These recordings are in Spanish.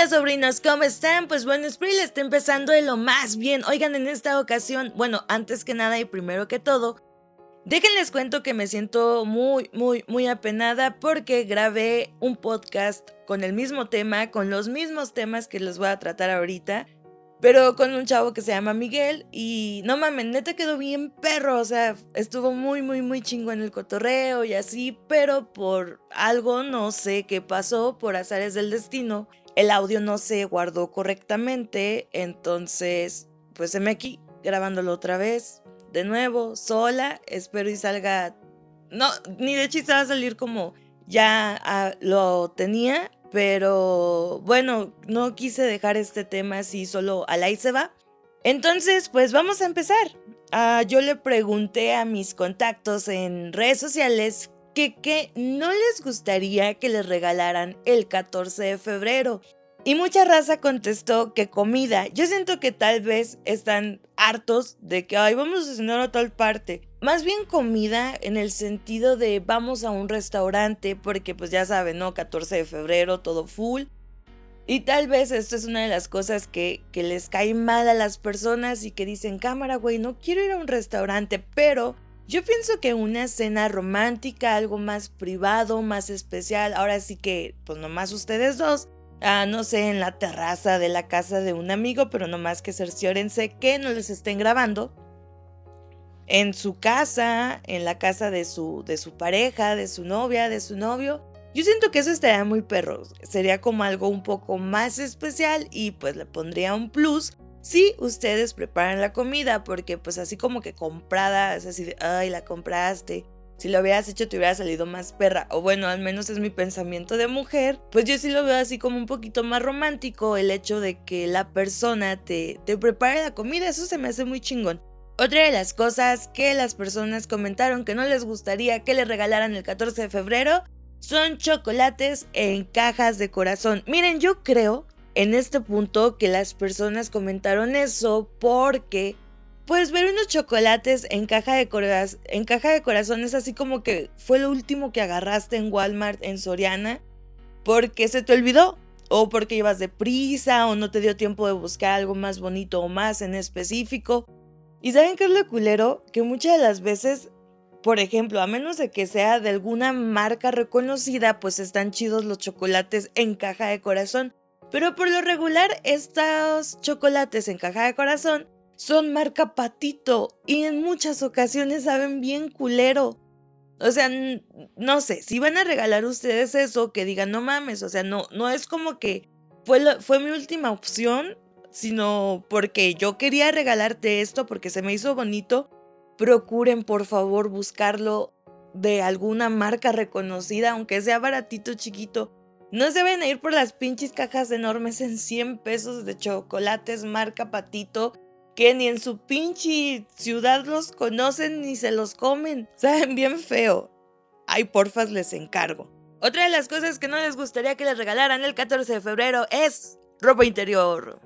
Hey, ¿qué onda, sobrinos? ¿Cómo están? Pues bueno, Spree está empezando de lo más bien. Oigan, en esta ocasión, bueno, antes que nada y primero que todo, déjenles cuento que me siento muy, muy, muy apenada porque grabé un podcast con el mismo tema, con los mismos temas que les voy a tratar ahorita. Pero con un chavo que se llama Miguel y no mames, neta quedó bien perro, o sea, estuvo muy, muy, muy chingo en el cotorreo y así, pero por algo no sé qué pasó, por azares del destino, el audio no se guardó correctamente, entonces pues me aquí grabándolo otra vez, de nuevo, sola, espero y salga, no, ni de chiste va a salir como ya ah, lo tenía, pero bueno, no quise dejar este tema así solo al ahí se va. Entonces, pues vamos a empezar. Ah, yo le pregunté a mis contactos en redes sociales que, que no les gustaría que les regalaran el 14 de febrero. Y mucha raza contestó que comida. Yo siento que tal vez están hartos de que, ay, vamos a cenar a tal parte. Más bien comida en el sentido de vamos a un restaurante porque pues ya saben, ¿no? 14 de febrero, todo full. Y tal vez esto es una de las cosas que, que les cae mal a las personas y que dicen, cámara, güey, no quiero ir a un restaurante, pero yo pienso que una cena romántica, algo más privado, más especial, ahora sí que, pues nomás ustedes dos, ah, no sé, en la terraza de la casa de un amigo, pero nomás que cerciórense que no les estén grabando. En su casa, en la casa de su, de su pareja, de su novia, de su novio. Yo siento que eso estaría muy perro. Sería como algo un poco más especial y pues le pondría un plus si ustedes preparan la comida, porque pues así como que comprada, es así de, ay, la compraste si lo hubieras hecho te hubiera salido más perra. O bueno, al menos es mi pensamiento de mujer. Pues yo sí lo veo así como un poquito más romántico el hecho de que la persona te, te prepare la comida. Eso se me hace muy chingón. Otra de las cosas que las personas comentaron que no les gustaría que le regalaran el 14 de febrero son chocolates en cajas de corazón. Miren, yo creo en este punto que las personas comentaron eso porque pues ver unos chocolates en caja de, en caja de corazón es así como que fue lo último que agarraste en Walmart en Soriana porque se te olvidó o porque ibas deprisa o no te dio tiempo de buscar algo más bonito o más en específico. Y saben qué es lo culero? Que muchas de las veces, por ejemplo, a menos de que sea de alguna marca reconocida, pues están chidos los chocolates en caja de corazón. Pero por lo regular, estos chocolates en caja de corazón son marca patito y en muchas ocasiones saben bien culero. O sea, no sé, si van a regalar ustedes eso, que digan, no mames, o sea, no, no es como que fue, fue mi última opción, sino porque yo quería regalarte esto porque se me hizo bonito. Procuren, por favor, buscarlo de alguna marca reconocida, aunque sea baratito, chiquito. No se ven a ir por las pinches cajas enormes en 100 pesos de chocolates marca patito que ni en su pinche ciudad los conocen ni se los comen. Saben bien feo. Ay, porfas, les encargo. Otra de las cosas que no les gustaría que les regalaran el 14 de febrero es ropa interior.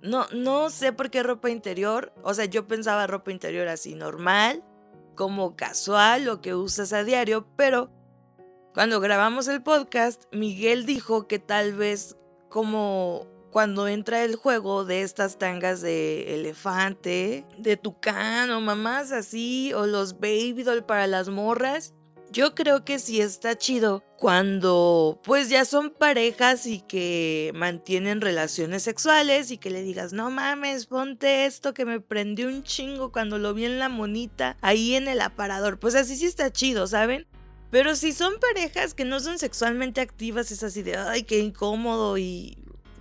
No, no sé por qué ropa interior. O sea, yo pensaba ropa interior así normal, como casual, lo que usas a diario, pero cuando grabamos el podcast, Miguel dijo que tal vez como cuando entra el juego de estas tangas de elefante, de tucán o mamás así, o los baby doll para las morras. Yo creo que sí está chido cuando pues ya son parejas y que mantienen relaciones sexuales y que le digas, no mames, ponte esto que me prendió un chingo cuando lo vi en la monita ahí en el aparador. Pues así sí está chido, ¿saben? Pero si son parejas que no son sexualmente activas, es así de, ay, qué incómodo y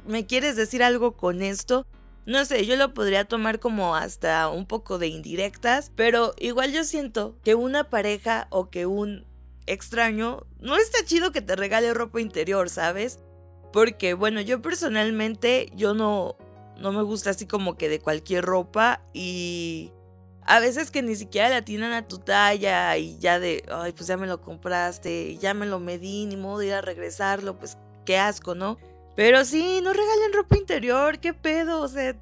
¿me quieres decir algo con esto? No sé, yo lo podría tomar como hasta un poco de indirectas, pero igual yo siento que una pareja o que un extraño no está chido que te regale ropa interior, ¿sabes? Porque bueno, yo personalmente yo no no me gusta así como que de cualquier ropa y a veces que ni siquiera la tienen a tu talla y ya de, ay, pues ya me lo compraste, ya me lo medí, ni modo de ir a regresarlo, pues qué asco, ¿no? Pero sí, no regalen ropa interior, qué pedo, o sea,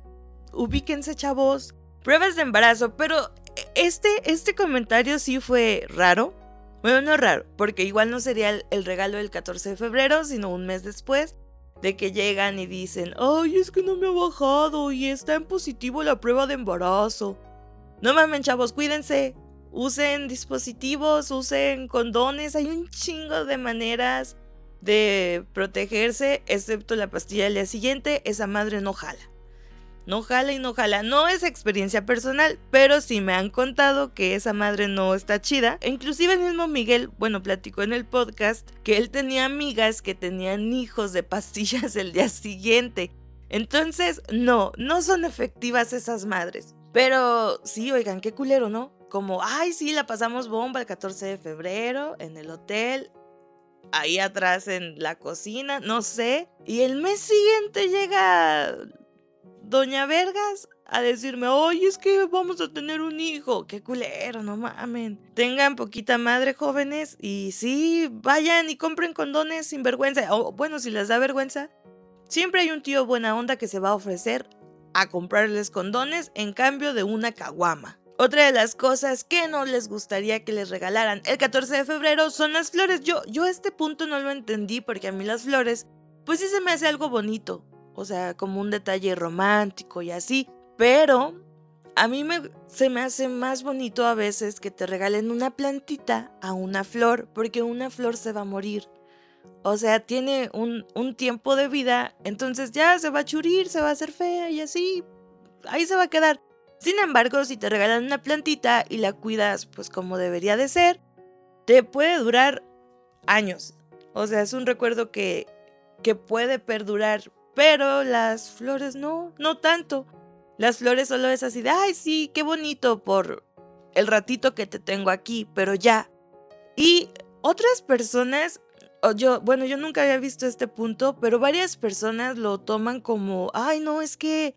ubíquense chavos. Pruebas de embarazo, pero este, este comentario sí fue raro. Bueno, no raro, porque igual no sería el, regalo del 14 de febrero, sino un mes después de que llegan y dicen, ay, es que no me ha bajado y está en positivo la prueba de embarazo. No mamen, chavos, cuídense. Usen dispositivos, usen condones, hay un chingo de maneras de protegerse, excepto la pastilla del día siguiente, esa madre no jala. No jala y no jala. No es experiencia personal, pero sí me han contado que esa madre no está chida. E inclusive el mismo Miguel, bueno, platicó en el podcast que él tenía amigas que tenían hijos de pastillas el día siguiente. Entonces, no, no son efectivas esas madres. Pero sí, oigan, qué culero, ¿no? Como, ay, sí, la pasamos bomba el 14 de febrero en el hotel ahí atrás en la cocina, no sé. Y el mes siguiente llega Doña Vergas a decirme, oye, es que vamos a tener un hijo. Qué culero, no mamen. Tengan poquita madre, jóvenes. Y sí, vayan y compren condones sin vergüenza. O bueno, si les da vergüenza, siempre hay un tío buena onda que se va a ofrecer a comprarles condones en cambio de una caguama. Otra de las cosas que no les gustaría que les regalaran el 14 de febrero son las flores. Yo, yo a este punto no lo entendí porque a mí las flores, pues sí se me hace algo bonito. O sea, como un detalle romántico y así. Pero a mí me, se me hace más bonito a veces que te regalen una plantita a una flor, porque una flor se va a morir. O sea, tiene un, un tiempo de vida, entonces ya se va a churir, se va a hacer fea y así. Ahí se va a quedar. Sin embargo, si te regalan una plantita y la cuidas pues como debería de ser, te puede durar años. O sea, es un recuerdo que, que puede perdurar, pero las flores no, no tanto. Las flores solo es así de, ay, sí, qué bonito por el ratito que te tengo aquí, pero ya. Y otras personas, yo, bueno, yo nunca había visto este punto, pero varias personas lo toman como, ay, no, es que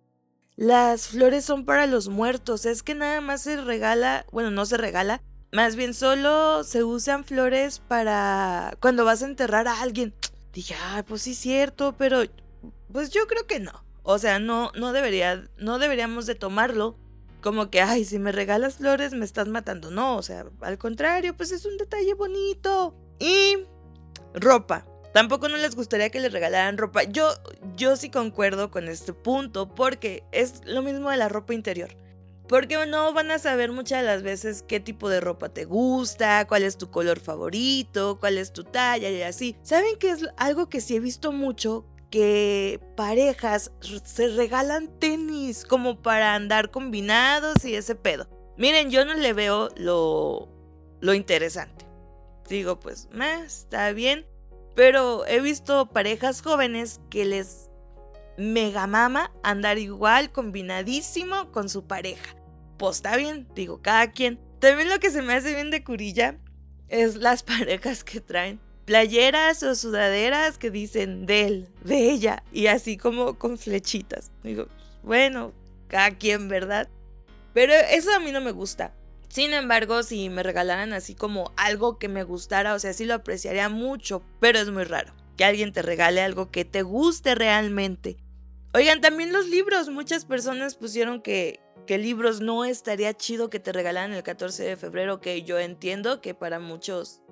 las flores son para los muertos, es que nada más se regala, bueno, no se regala, más bien solo se usan flores para cuando vas a enterrar a alguien. Dije, ay, pues sí es cierto, pero pues yo creo que no. O sea, no, no debería, no deberíamos de tomarlo como que, ay, si me regalas flores me estás matando. No, o sea, al contrario, pues es un detalle bonito. Y ropa. Tampoco no les gustaría que les regalaran ropa. Yo, yo sí concuerdo con este punto porque es lo mismo de la ropa interior. Porque no van a saber muchas las veces qué tipo de ropa te gusta, cuál es tu color favorito, cuál es tu talla y así. ¿Saben qué es algo que sí he visto mucho? Que parejas se regalan tenis como para andar combinados y ese pedo. Miren, yo no le veo lo, lo interesante. Digo, pues, está bien. Pero he visto parejas jóvenes que les mega mama andar igual, combinadísimo con su pareja. Pues está bien, digo, cada quien. También lo que se me hace bien de curilla es las parejas que traen playeras o sudaderas que dicen de él, de ella, y así como con flechitas. Digo, bueno, cada quien, ¿verdad? Pero eso a mí no me gusta. Sin embargo, si me regalaran así como algo que me gustara, o sea, sí lo apreciaría mucho, pero es muy raro que alguien te regale algo que te guste realmente. Oigan, también los libros, muchas personas pusieron que, libros no estaría chido que te regalaran el 14 de febrero, que yo entiendo que para muchos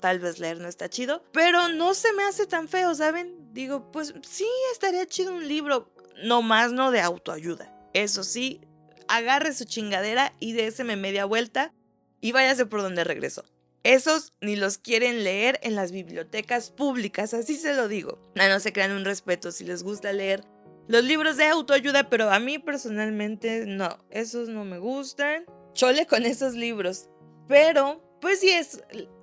tal vez leer no está chido, pero no se me hace tan feo, ¿saben? Digo, pues sí, estaría chido un libro, no más no de autoayuda. Eso sí, agarre su chingadera y déseme media vuelta y váyase por donde regresó. Esos ni los quieren leer en las bibliotecas públicas, así se lo digo. No, no se crean un respeto si les gusta leer los libros de autoayuda, pero a mí personalmente no, esos no me gustan. Chole con esos libros. Pero, pues si es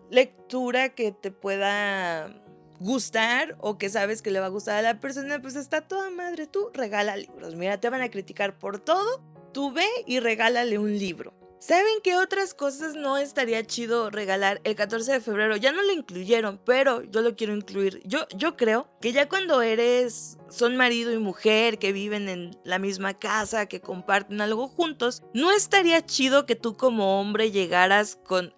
lectura que te pueda gustar o que sabes que le va a gustar a la persona, pues está toda madre. Tú regala libros. Mira, te van a criticar por todo, tú ve y regálale un libro. ¿Saben qué otras cosas no estaría chido regalar el 14 de febrero? Ya no lo incluyeron, pero yo lo quiero incluir. Yo, yo creo que ya cuando eres, son marido y mujer, que viven en la misma casa, que comparten algo juntos, no estaría chido que tú como hombre llegaras con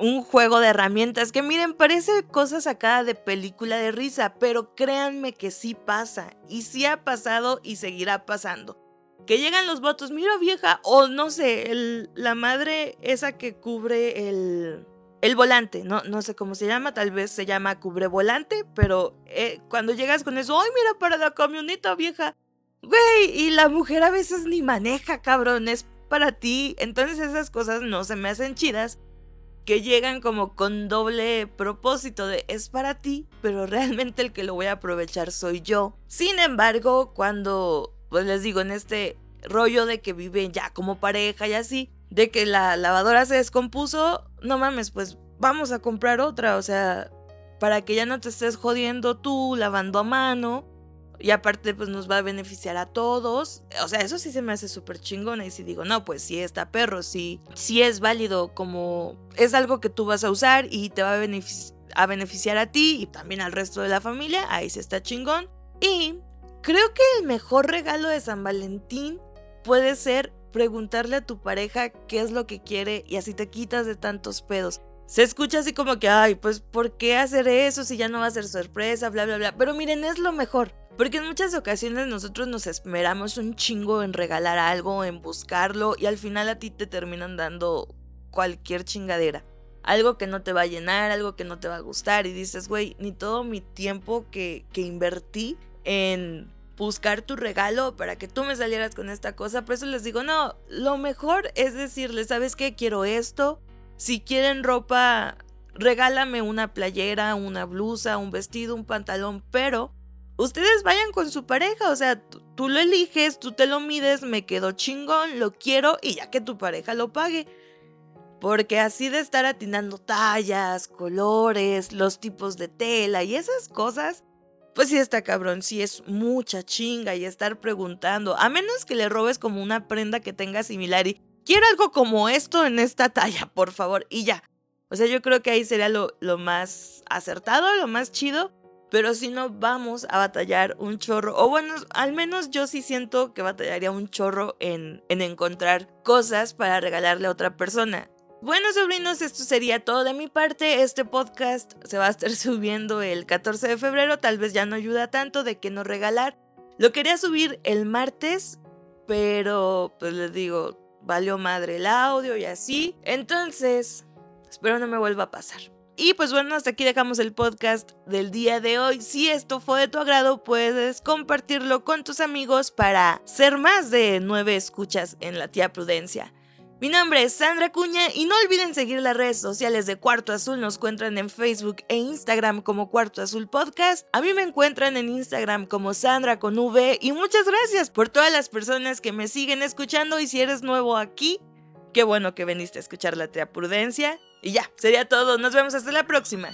un juego de herramientas que miren, parece cosa sacada de película de risa, pero créanme que sí pasa, y sí ha pasado y seguirá pasando que llegan los votos, mira vieja, o no sé, la madre esa que cubre el, el volante, no, no sé cómo se llama, tal vez se llama cubrevolante, pero eh, cuando llegas con eso, ¡ay, mira para la camioneta vieja! Güey, y la mujer a veces ni maneja, cabrón, es para ti. Entonces esas cosas no se me hacen chidas, que llegan como con doble propósito de es para ti, pero realmente el que lo voy a aprovechar soy yo. Sin embargo, cuando, pues les digo, en este rollo de que viven ya como pareja y así, de que la lavadora se descompuso, no mames, pues vamos a comprar otra, o sea, para que ya no te estés jodiendo tú lavando a mano. Y aparte, pues nos va a beneficiar a todos. O sea, eso sí se me hace súper chingona. Y si digo, no, pues sí está perro, sí, es válido, como es algo que tú vas a usar y te va a, a beneficiar a ti y también al resto de la familia, ahí se está chingón. Y creo que el mejor regalo de San Valentín puede ser preguntarle a tu pareja qué es lo que quiere y así te quitas de tantos pedos. Se escucha así como que, ay, pues, ¿por qué hacer eso si ya no va a ser sorpresa? Bla, bla, bla. Pero miren, es lo mejor. Porque en muchas ocasiones nosotros nos esmeramos un chingo en regalar algo, en buscarlo, y al final a ti te terminan dando cualquier chingadera. Algo que no te va a llenar, algo que no te va a gustar, y dices, güey, ni todo mi tiempo que, que invertí en buscar tu regalo para que tú me salieras con esta cosa. Por eso les digo, no, lo mejor es decirles, ¿sabes qué? Quiero esto. Si quieren ropa, regálame una playera, una blusa, un vestido, un pantalón, pero ustedes vayan con su pareja, o sea, tú, lo eliges, tú te lo mides, me quedo chingón, lo quiero y ya que tu pareja lo pague. Porque así de estar atinando tallas, colores, los tipos de tela y esas cosas, pues sí está cabrón, sí es mucha chinga y estar preguntando, a menos que le robes como una prenda que tenga similar y quiero algo como esto en esta talla, por favor, y ya. O sea, yo creo que ahí sería lo, lo más acertado, lo más chido, pero si no vamos a batallar un chorro, o bueno, al menos yo sí siento que batallaría un chorro en, en encontrar cosas para regalarle a otra persona. Bueno, sobrinos, esto sería todo de mi parte. Este podcast se va a estar subiendo el 14 de febrero. Tal vez ya no ayuda tanto de que no regalar. Lo quería subir el martes, pero pues les digo, valió madre el audio y así. Entonces, espero no me vuelva a pasar. Y pues bueno, hasta aquí dejamos el podcast del día de hoy. Si esto fue de tu agrado, puedes compartirlo con tus amigos para ser más de nueve escuchas en la tía Prudencia. Mi nombre es Sandra Cuña y no olviden seguir las redes sociales de Cuarto Azul. Nos encuentran en Facebook e Instagram como Cuarto Azul Podcast. A mí me encuentran en Instagram como Sandra con V. Y muchas gracias por todas las personas que me siguen escuchando. Y si eres nuevo aquí, qué bueno que veniste a escuchar la tía Prudencia. Y ya, sería todo. Nos vemos hasta la próxima.